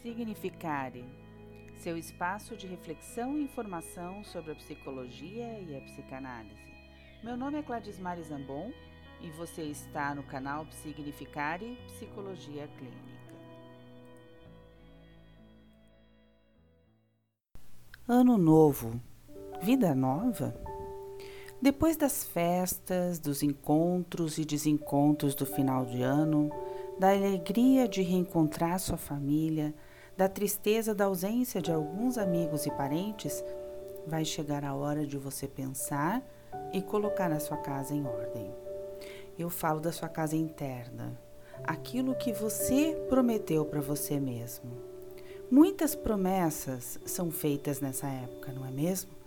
Psignificare, seu espaço de reflexão e informação sobre a psicologia e a psicanálise. Meu nome é Cladismar Zambon e você está no canal Psignificare Psicologia Clínica. Ano novo, vida nova? Depois das festas, dos encontros e desencontros do final de ano, da alegria de reencontrar sua família, da tristeza da ausência de alguns amigos e parentes, vai chegar a hora de você pensar e colocar a sua casa em ordem. Eu falo da sua casa interna, aquilo que você prometeu para você mesmo. Muitas promessas são feitas nessa época, não é mesmo?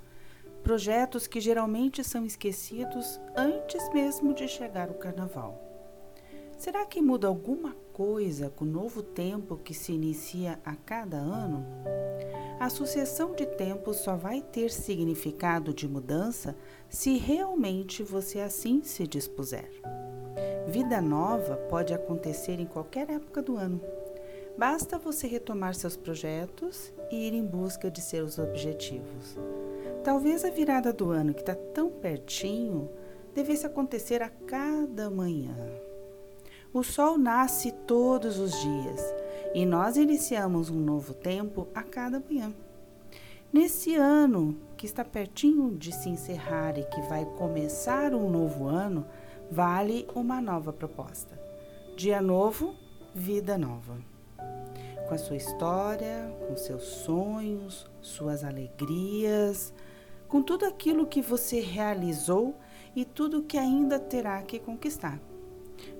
projetos que geralmente são esquecidos antes mesmo de chegar o carnaval. Será que muda alguma coisa com o novo tempo que se inicia a cada ano? A sucessão de tempos só vai ter significado de mudança se realmente você assim se dispuser. Vida nova pode acontecer em qualquer época do ano. Basta você retomar seus projetos e ir em busca de seus objetivos. Talvez a virada do ano que está tão pertinho devesse acontecer a cada manhã. O sol nasce todos os dias e nós iniciamos um novo tempo a cada manhã. Nesse ano que está pertinho de se encerrar e que vai começar um novo ano, vale uma nova proposta. Dia novo, vida nova. Com a sua história, com seus sonhos, suas alegrias, com tudo aquilo que você realizou e tudo que ainda terá que conquistar.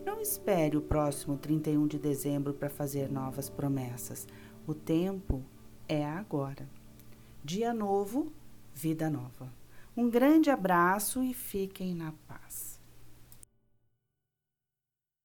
Não espere o próximo 31 de dezembro para fazer novas promessas. O tempo é agora. Dia novo, vida nova. Um grande abraço e fiquem na paz.